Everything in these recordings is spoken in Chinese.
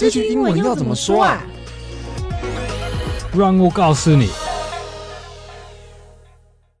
这句英文要怎么说啊？让我告诉你。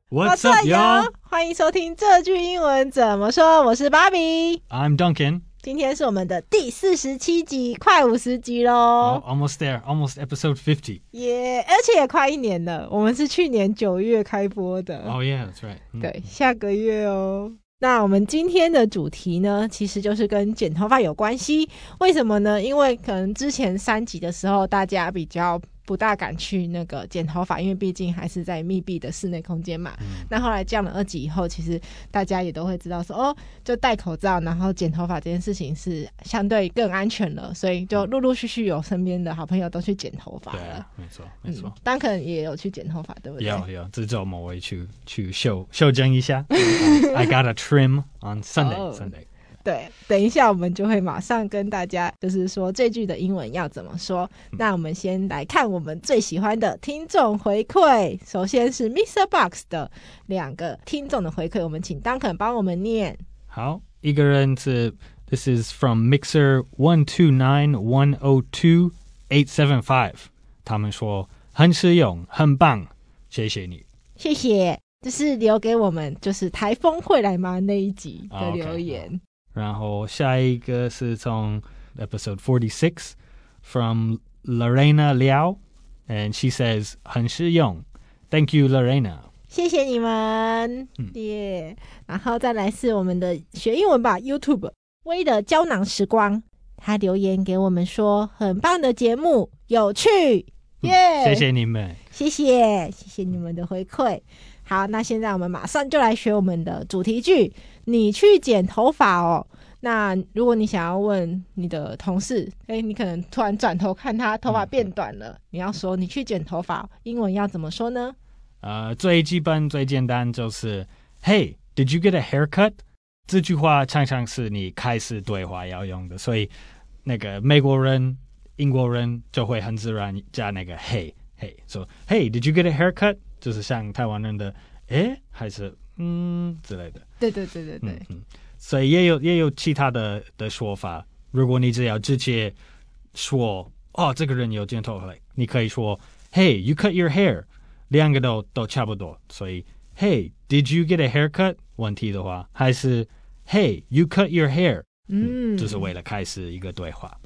What's up, y'all？欢迎收听这句英文怎么说。我是芭比，I'm Duncan。今天是我们的第四十七集，快五十集喽！Almost there, almost episode fifty. Yeah，而且也快一年了。我们是去年九月开播的。Oh yeah, that's right. 对，下个月哦。那我们今天的主题呢，其实就是跟剪头发有关系。为什么呢？因为可能之前三集的时候，大家比较不大敢去那个剪头发，因为毕竟还是在密闭的室内空间嘛。嗯、那后来降了二级以后，其实大家也都会知道说，哦，就戴口罩，然后剪头发这件事情是相对更安全了，所以就陆陆续续有身边的好朋友都去剪头发了。对啊，没错，没错。当、嗯、可能也有去剪头发，对不对？有有，这周末我会去去修修整一下。I got a trim on Sunday. Oh. 对，等一下我们就会马上跟大家，就是说这句的英文要怎么说。嗯、那我们先来看我们最喜欢的听众回馈。首先是 Mr. Box 的两个听众的回馈，我们请 Duncan 帮我们念。好，一个人是 This is from Mixer one two nine one o two eight seven five。他们说很实用，很棒，谢谢你，谢谢。这是留给我们就是台风会来吗那一集的留言。Oh, okay. 然后下一个是从 episode forty six from Lorena Liao，and she says 很实用，Thank you Lorena，谢谢你们，耶、嗯。Yeah. 然后再来是我们的学英文吧 YouTube 微的胶囊时光，他留言给我们说很棒的节目，有趣，耶、yeah. 嗯，谢谢你们，谢谢谢谢你们的回馈。 好，那现在我们马上就来学我们的主题句。你去剪头发哦。那如果你想要问你的同事，哎，你可能突然转头看他头发变短了，你要说你去剪头发，英文要怎么说呢？呃，最基本、最简单就是 Hey, did you get a haircut？这句话常常是你开始对话要用的，所以那个美国人、英国人就会很自然加那个 Hey, Hey，说 Hey, did you get a haircut？就是像台湾人的诶，还是嗯之类的。对对对对对。嗯，嗯，所以也有也有其他的的说法。如果你只要直接说哦，这个人有剪头发，你可以说 Hey, you cut your hair，两个都都差不多。所以 Hey, did you get a haircut？问题的话，还是 Hey, you cut your hair？嗯，就是为了开始一个对话。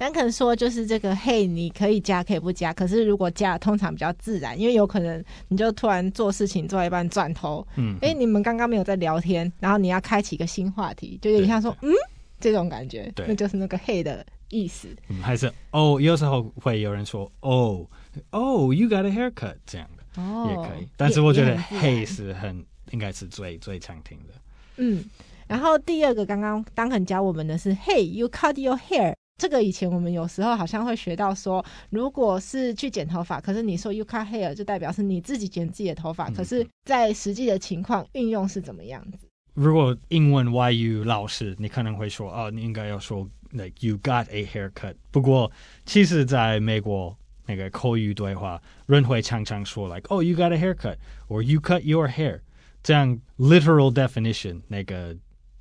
但可能说就是这个嘿，你可以加可以不加，可是如果加，通常比较自然，因为有可能你就突然做事情做到一半转头，嗯，哎，你们刚刚没有在聊天，然后你要开启一个新话题，就有点像说嗯这种感觉，对，那就是那个嘿的意思。嗯，还是哦，有时候会有人说哦哦，you got a haircut 这样的，哦，也可以。但是我觉得嘿是很应该是最最常听的。嗯，然后第二个刚刚当肯教我们的是嘿，you cut your hair。这个以前我们有时候好像会学到说，如果是去剪头发，可是你说 you cut hair 就代表是你自己剪自己的头发，嗯、可是，在实际的情况运用是怎么样子？如果英文 YU 老师，你可能会说哦，你应该要说 like you got a haircut。不过，其实在美国那个口语对话，人会常常说 like oh you got a haircut or you cut your hair，这样 literal definition 那个。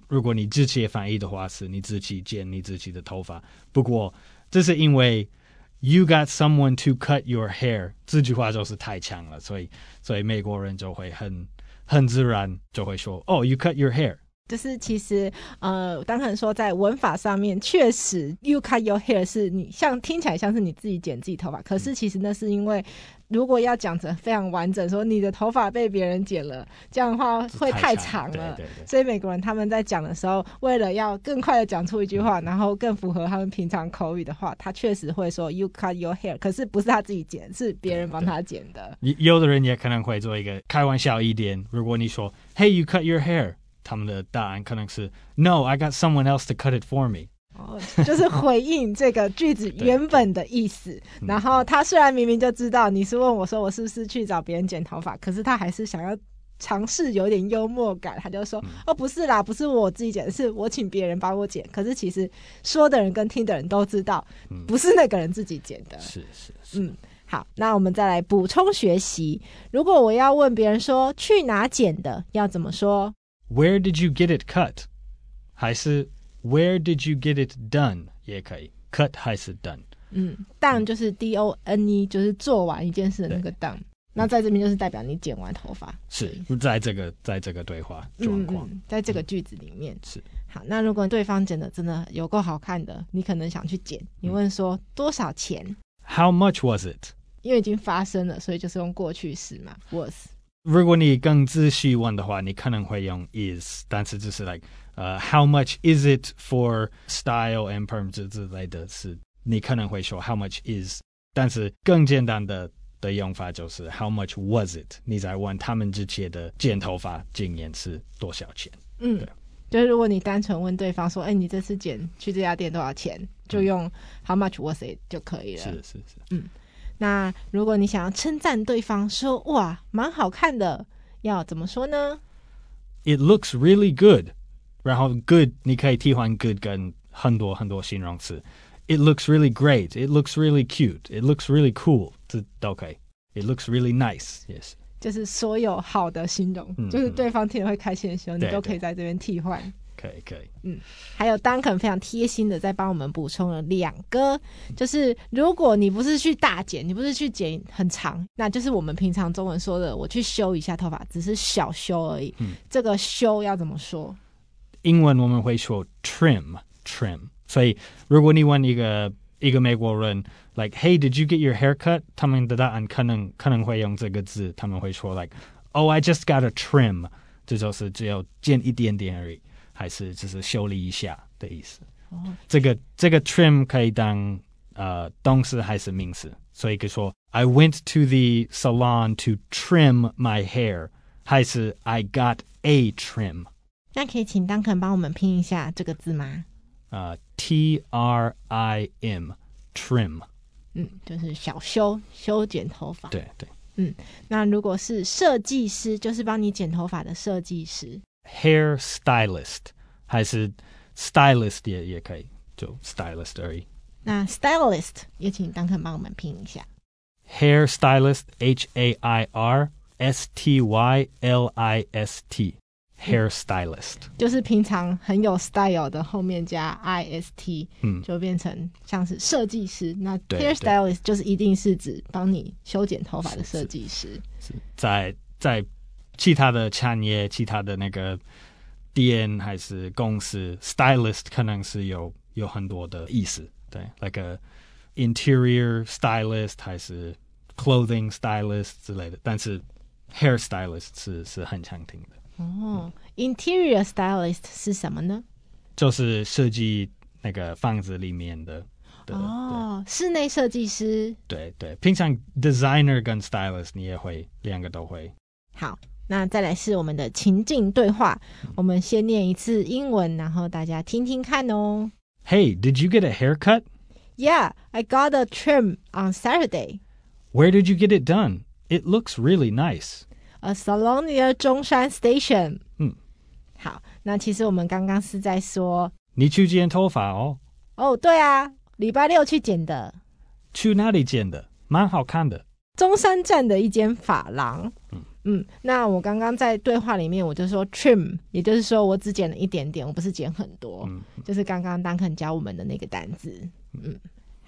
如果你自己翻译的话，是你自己剪你自己的头发。不过，这是因为 you got someone to cut your hair 这句话就是太强了，所以所以美国人就会很很自然就会说，哦，you cut your hair。就是其实呃，当然说在文法上面，确实 you cut your hair 是你像听起来像是你自己剪自己头发，可是其实那是因为。如果要讲成非常完整，说你的头发被别人剪了，这样的话会太长了。对对对。所以美国人他们在讲的时候，为了要更快的讲出一句话，然后更符合他们平常口语的话，他确实会说 “You cut your hair”，可是不是他自己剪，是别人帮他剪的。有的人也可能会做一个开玩笑一点，如果你说 “Hey, you cut your hair”，他们的答案可能是 “No, I got someone else to cut it for me”。哦，就是回应这个句子原本的意思。然后他虽然明明就知道你是问我说我是不是去找别人剪头发，可是他还是想要尝试有点幽默感。他就说：“哦，不是啦，不是我自己剪，是我请别人帮我剪。”可是其实说的人跟听的人都知道，不是那个人自己剪的。是是是。嗯，好，那我们再来补充学习。如果我要问别人说去哪剪的，要怎么说？Where did you get it cut？还是？Where did you get it done？也可以。cut 还是 done？嗯，done 就是 D O N E，就是做完一件事的那个 done。那在这边就是代表你剪完头发，是在这个在这个对话状况，嗯，在这个句子里面，嗯、是好。那如果对方剪的真的有够好看的，你可能想去剪，你问说、嗯、多少钱？How much was it？因为已经发生了，所以就是用过去式嘛，was。如果你更仔细问的话，你可能会用 is，但是就是 like，呃、uh,，how much is it for style and perm 之类的是，你可能会说 how much is，但是更简单的。的用法就是 How much was it？你在问他们之前的剪头发经验是多少钱？嗯，对，就是如果你单纯问对方说，哎、欸，你这次剪去这家店多少钱？就用 How much was it 就可以了。是是是，嗯。那如果你想要称赞对方说，哇，蛮好看的，要怎么说呢？It looks really good。然后 good 你可以替换 good 跟很多很多形容词。It looks really great. It looks really cute. It looks really cool. 这都可以。It looks really nice. Yes. 就是所有好的形容，嗯、就是对方听了会开心的形容，嗯、你都可以在这边替换。可以可以。嗯，还有 Duncan 非常贴心的在帮我们补充了两个，就是如果你不是去大剪，你不是去剪很长，那就是我们平常中文说的，我去修一下头发，只是小修而已。嗯，这个修要怎么说？英文我们会说 trim trim。所以，如果你问一个一个美国人，like Hey, did you get your hair cut？他们的答案可能可能会用这个字，他们会说 like Oh, I just got a trim。这就是只有剪一点点而已，还是只是修理一下的意思。哦，这个这个 trim 可以当呃动词还是名词？所以可以说 I went to the salon to trim my hair，还是 I got a trim？那可以请 Duncan 帮我们拼一下这个字吗？啊、uh,，T R I M，trim，嗯，就是小修修剪头发。对对，嗯，那如果是设计师，就是帮你剪头发的设计师，hair stylist，还是 stylist 也也可以，就 stylist 而已。那 stylist 也请 Duncan 帮我们拼一下，hair stylist，H A I R S T Y L I S T。Hair stylist、嗯、就是平常很有 style 的，后面加 i s t，嗯，就变成像是设计师。那 hair stylist 就是一定是指帮你修剪头发的设计师。是在在其他的产业、其他的那个店还是公司，stylist 可能是有有很多的意思，对，like a interior stylist 还是 clothing stylist 之类的。但是 hair stylist 是是很常听的。哦、oh,，interior stylist 是什么呢？就是设计那个房子里面的。哦，oh, 室内设计师。对对，平常 designer 跟 stylist 你也会，两个都会。好，那再来是我们的情境对话。嗯、我们先念一次英文，然后大家听听看哦。Hey, did you get a haircut? Yeah, I got a trim on Saturday. Where did you get it done? It looks really nice. A salon near 中山 Station。嗯，好，那其实我们刚刚是在说你去剪头发哦。哦，对啊，礼拜六去剪的。去哪里剪的？蛮好看的。中山站的一间发廊。嗯嗯，那我刚刚在对话里面我就说 trim，也就是说我只剪了一点点，我不是剪很多。嗯，就是刚刚 Duncan 教我们的那个单字。嗯。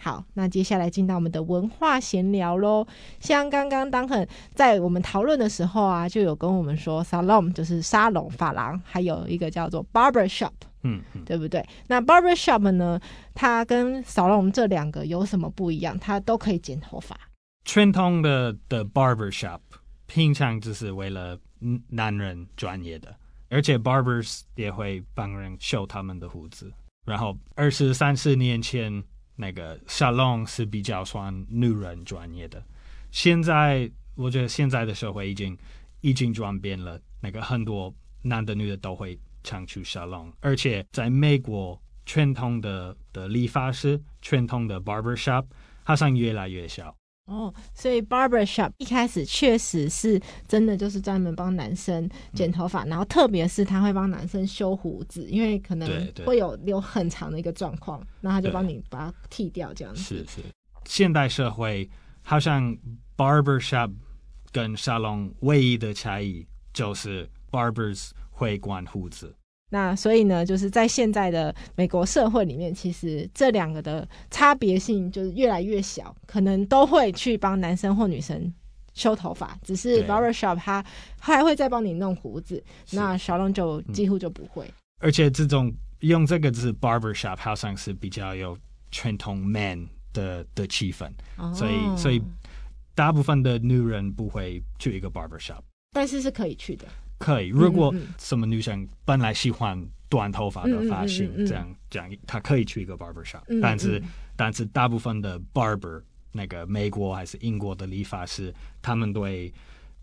好，那接下来进到我们的文化闲聊喽。像刚刚 Duncan 在我们讨论的时候啊，就有跟我们说，salon 就是沙龙、发廊，还有一个叫做 barber shop，嗯，嗯，对不对？那 barber shop 呢，它跟 salon 这两个有什么不一样？它都可以剪头发。传统的的 barber shop 平常只是为了男人专业的，而且 barbers 也会帮人修他们的胡子。然后二十三四年前。那个 salon 是比较算女人专业的，现在我觉得现在的社会已经已经转变了，那个很多男的女的都会常去 salon，而且在美国传统的的理发师、传统的 barber shop 好像越来越小。哦，所以 barber shop 一开始确实是真的就是专门帮男生剪头发，嗯、然后特别是他会帮男生修胡子，因为可能会有留很长的一个状况，那他就帮你把它剃掉，这样子。是是，现代社会好像 barber shop 跟沙龙唯一的差异就是 barbers 会管胡子，那所以呢，就是在现在的美国社会里面，其实这两个的差别性就是越来越小，可能都会去帮男生或女生修头发，只是 barber shop 他还会再帮你弄胡子，那小龙就几乎就不会。而且这种用这个字 barber shop 好像是比较有传统 man 的的气氛，哦、所以所以大部分的女人不会去一个 barber shop，但是是可以去的。可以，如果什么女生本来喜欢短头发的发型，这样这样，她可以去一个 barber shop，但是但是大部分的 barber 那个美国还是英国的理发师，他们对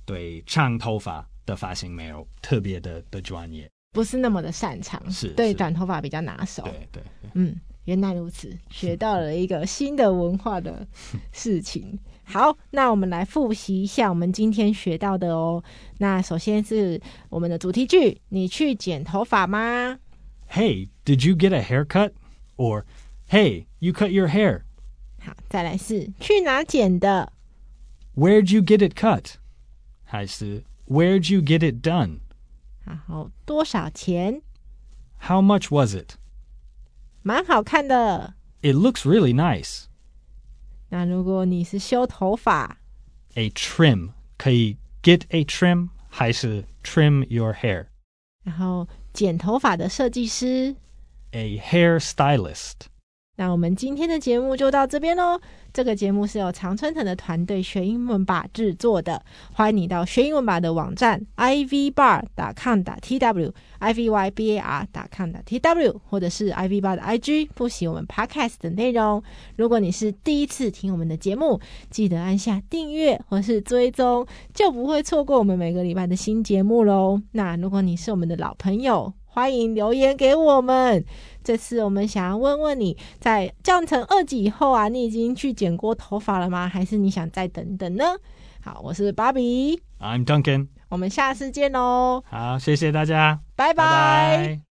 对长头发的发型没有特别的的专业，不是那么的擅长，是。对短头发比较拿手。对对，对。嗯，原来如此，学到了一个新的文化的事情。好，那我们来复习一下我们今天学到的哦。那首先是我们的主题句：你去剪头发吗？Hey, did you get a haircut? Or Hey, you cut your hair? 好，再来是去哪剪的？Where'd you get it cut? 还是 Where'd you get it done? 好，多少钱？How much was it? 蛮好看的。It looks really nice. 那如果你是修头发，a trim 可以 get a trim 还是 trim your hair？然后剪头发的设计师，a hair stylist。那我们今天的节目就到这边喽。这个节目是由常春藤的团队学英文吧制作的。欢迎你到学英文吧的网站 ivbar.com.tw，ivybar.com.tw，或者是 ivbar 的 IG，复习我们 podcast 的内容。如果你是第一次听我们的节目，记得按下订阅或是追踪，就不会错过我们每个礼拜的新节目喽。那如果你是我们的老朋友，欢迎留言给我们。这次我们想要问问你，在降成二级以后啊，你已经去剪过头发了吗？还是你想再等等呢？好，我是芭比，I'm Duncan，我们下次见喽。好，谢谢大家，拜拜。拜拜。